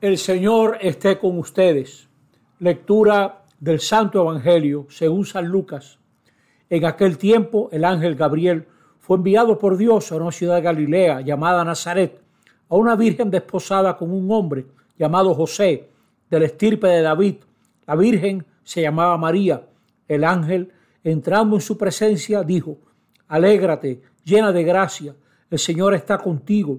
El Señor esté con ustedes. Lectura del Santo Evangelio según San Lucas. En aquel tiempo el ángel Gabriel fue enviado por Dios a una ciudad de Galilea llamada Nazaret, a una virgen desposada con un hombre llamado José, del estirpe de David. La virgen se llamaba María. El ángel, entrando en su presencia, dijo, Alégrate, llena de gracia, el Señor está contigo.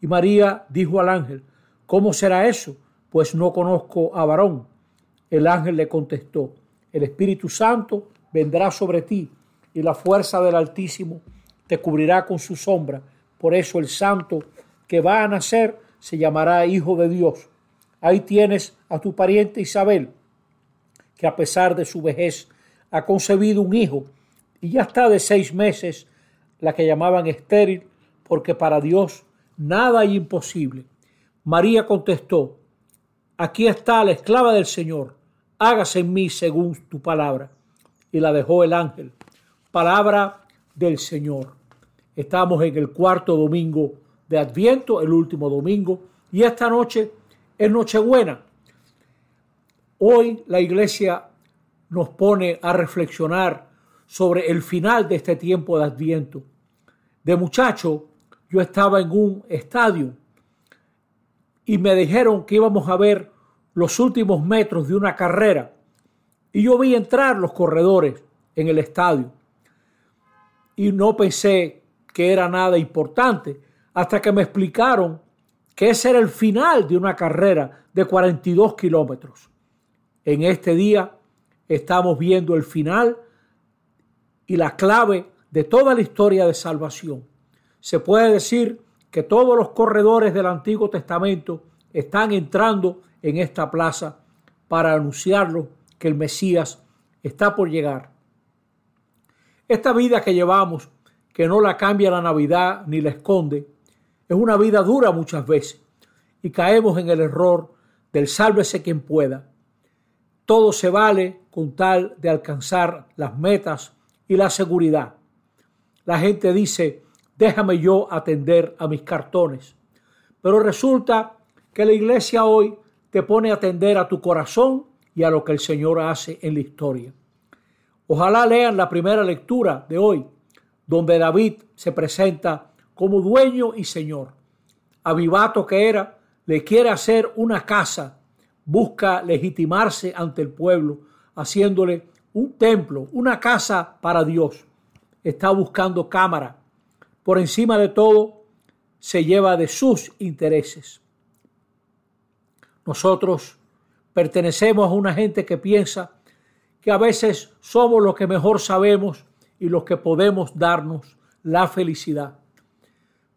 Y María dijo al ángel, ¿cómo será eso? Pues no conozco a varón. El ángel le contestó, el Espíritu Santo vendrá sobre ti y la fuerza del Altísimo te cubrirá con su sombra. Por eso el santo que va a nacer se llamará Hijo de Dios. Ahí tienes a tu pariente Isabel, que a pesar de su vejez ha concebido un hijo y ya está de seis meses, la que llamaban estéril, porque para Dios nada imposible. María contestó, aquí está la esclava del Señor, hágase en mí según tu palabra. Y la dejó el ángel. Palabra del Señor. Estamos en el cuarto domingo de Adviento, el último domingo, y esta noche es Nochebuena. Hoy la iglesia nos pone a reflexionar sobre el final de este tiempo de Adviento. De muchacho, yo estaba en un estadio y me dijeron que íbamos a ver los últimos metros de una carrera. Y yo vi entrar los corredores en el estadio. Y no pensé que era nada importante hasta que me explicaron que ese era el final de una carrera de 42 kilómetros. En este día estamos viendo el final y la clave de toda la historia de salvación se puede decir que todos los corredores del Antiguo Testamento están entrando en esta plaza para anunciarlo que el Mesías está por llegar. Esta vida que llevamos, que no la cambia la Navidad ni la esconde, es una vida dura muchas veces y caemos en el error del sálvese quien pueda. Todo se vale con tal de alcanzar las metas y la seguridad. La gente dice, déjame yo atender a mis cartones. Pero resulta que la iglesia hoy te pone a atender a tu corazón y a lo que el Señor hace en la historia. Ojalá lean la primera lectura de hoy, donde David se presenta como dueño y señor. Avivato que era, le quiere hacer una casa, busca legitimarse ante el pueblo, haciéndole un templo, una casa para Dios. Está buscando cámara, por encima de todo, se lleva de sus intereses. Nosotros pertenecemos a una gente que piensa que a veces somos los que mejor sabemos y los que podemos darnos la felicidad.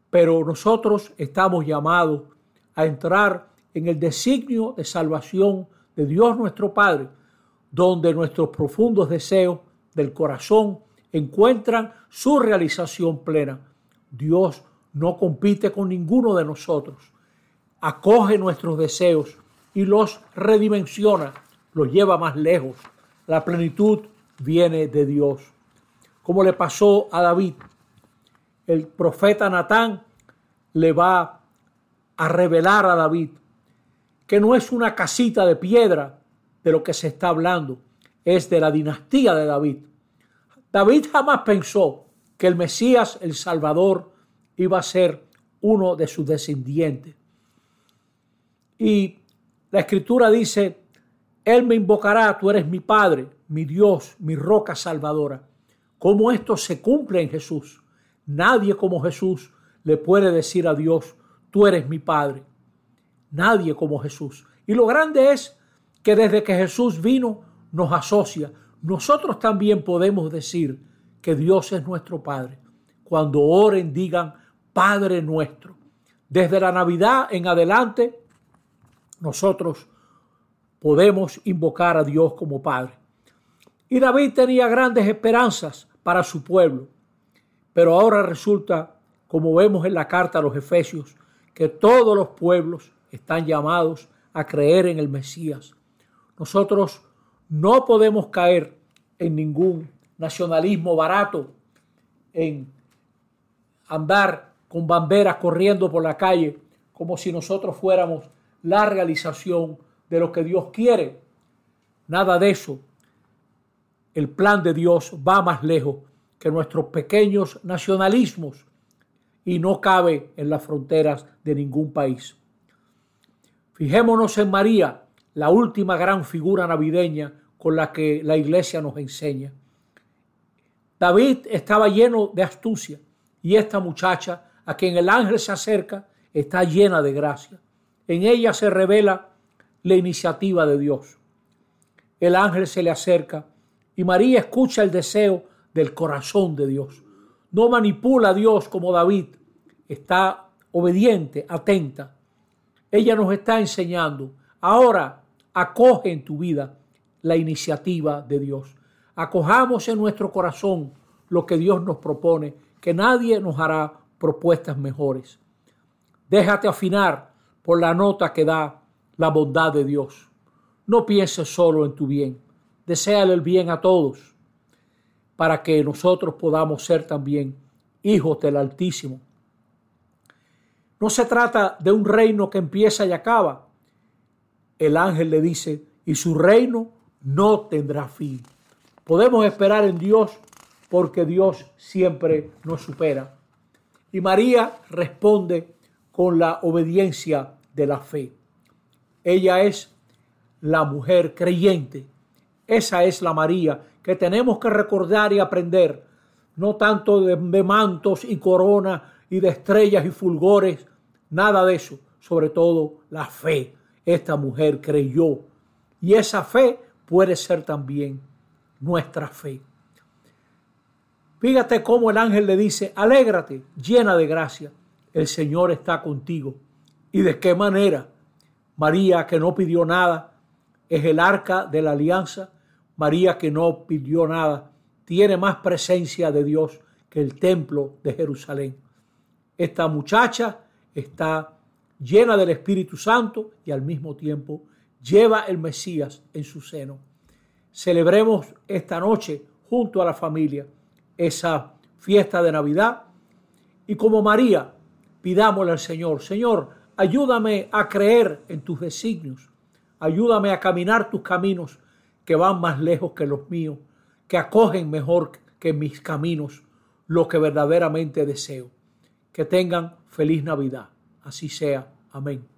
Pero nosotros estamos llamados a entrar en el designio de salvación de Dios nuestro Padre, donde nuestros profundos deseos del corazón encuentran su realización plena Dios no compite con ninguno de nosotros. Acoge nuestros deseos y los redimensiona, los lleva más lejos. La plenitud viene de Dios. Como le pasó a David, el profeta Natán le va a revelar a David que no es una casita de piedra de lo que se está hablando, es de la dinastía de David. David jamás pensó que el Mesías, el Salvador, iba a ser uno de sus descendientes. Y la escritura dice, Él me invocará, tú eres mi Padre, mi Dios, mi roca salvadora. ¿Cómo esto se cumple en Jesús? Nadie como Jesús le puede decir a Dios, tú eres mi Padre. Nadie como Jesús. Y lo grande es que desde que Jesús vino nos asocia. Nosotros también podemos decir, que Dios es nuestro Padre. Cuando oren, digan, Padre nuestro. Desde la Navidad en adelante, nosotros podemos invocar a Dios como Padre. Y David tenía grandes esperanzas para su pueblo, pero ahora resulta, como vemos en la carta a los Efesios, que todos los pueblos están llamados a creer en el Mesías. Nosotros no podemos caer en ningún nacionalismo barato, en andar con banderas corriendo por la calle como si nosotros fuéramos la realización de lo que Dios quiere. Nada de eso. El plan de Dios va más lejos que nuestros pequeños nacionalismos y no cabe en las fronteras de ningún país. Fijémonos en María, la última gran figura navideña con la que la iglesia nos enseña. David estaba lleno de astucia y esta muchacha a quien el ángel se acerca está llena de gracia. En ella se revela la iniciativa de Dios. El ángel se le acerca y María escucha el deseo del corazón de Dios. No manipula a Dios como David, está obediente, atenta. Ella nos está enseñando. Ahora acoge en tu vida la iniciativa de Dios. Acojamos en nuestro corazón lo que Dios nos propone, que nadie nos hará propuestas mejores. Déjate afinar por la nota que da la bondad de Dios. No pienses solo en tu bien. Deseale el bien a todos para que nosotros podamos ser también hijos del Altísimo. No se trata de un reino que empieza y acaba. El ángel le dice, y su reino no tendrá fin. Podemos esperar en Dios porque Dios siempre nos supera. Y María responde con la obediencia de la fe. Ella es la mujer creyente. Esa es la María que tenemos que recordar y aprender, no tanto de, mantos y coronas y de estrellas y fulgores, nada de eso, sobre todo la fe. Esta mujer creyó y esa fe puede ser también nuestra fe. Fíjate cómo el ángel le dice, alégrate, llena de gracia, el Señor está contigo. ¿Y de qué manera? María que no pidió nada, es el arca de la alianza. María que no pidió nada, tiene más presencia de Dios que el templo de Jerusalén. Esta muchacha está llena del Espíritu Santo y al mismo tiempo lleva el Mesías en su seno. Celebremos esta noche junto a la familia esa fiesta de Navidad. Y como María, pidámosle al Señor, Señor, ayúdame a creer en tus designios, ayúdame a caminar tus caminos que van más lejos que los míos, que acogen mejor que mis caminos lo que verdaderamente deseo. Que tengan feliz Navidad. Así sea. Amén.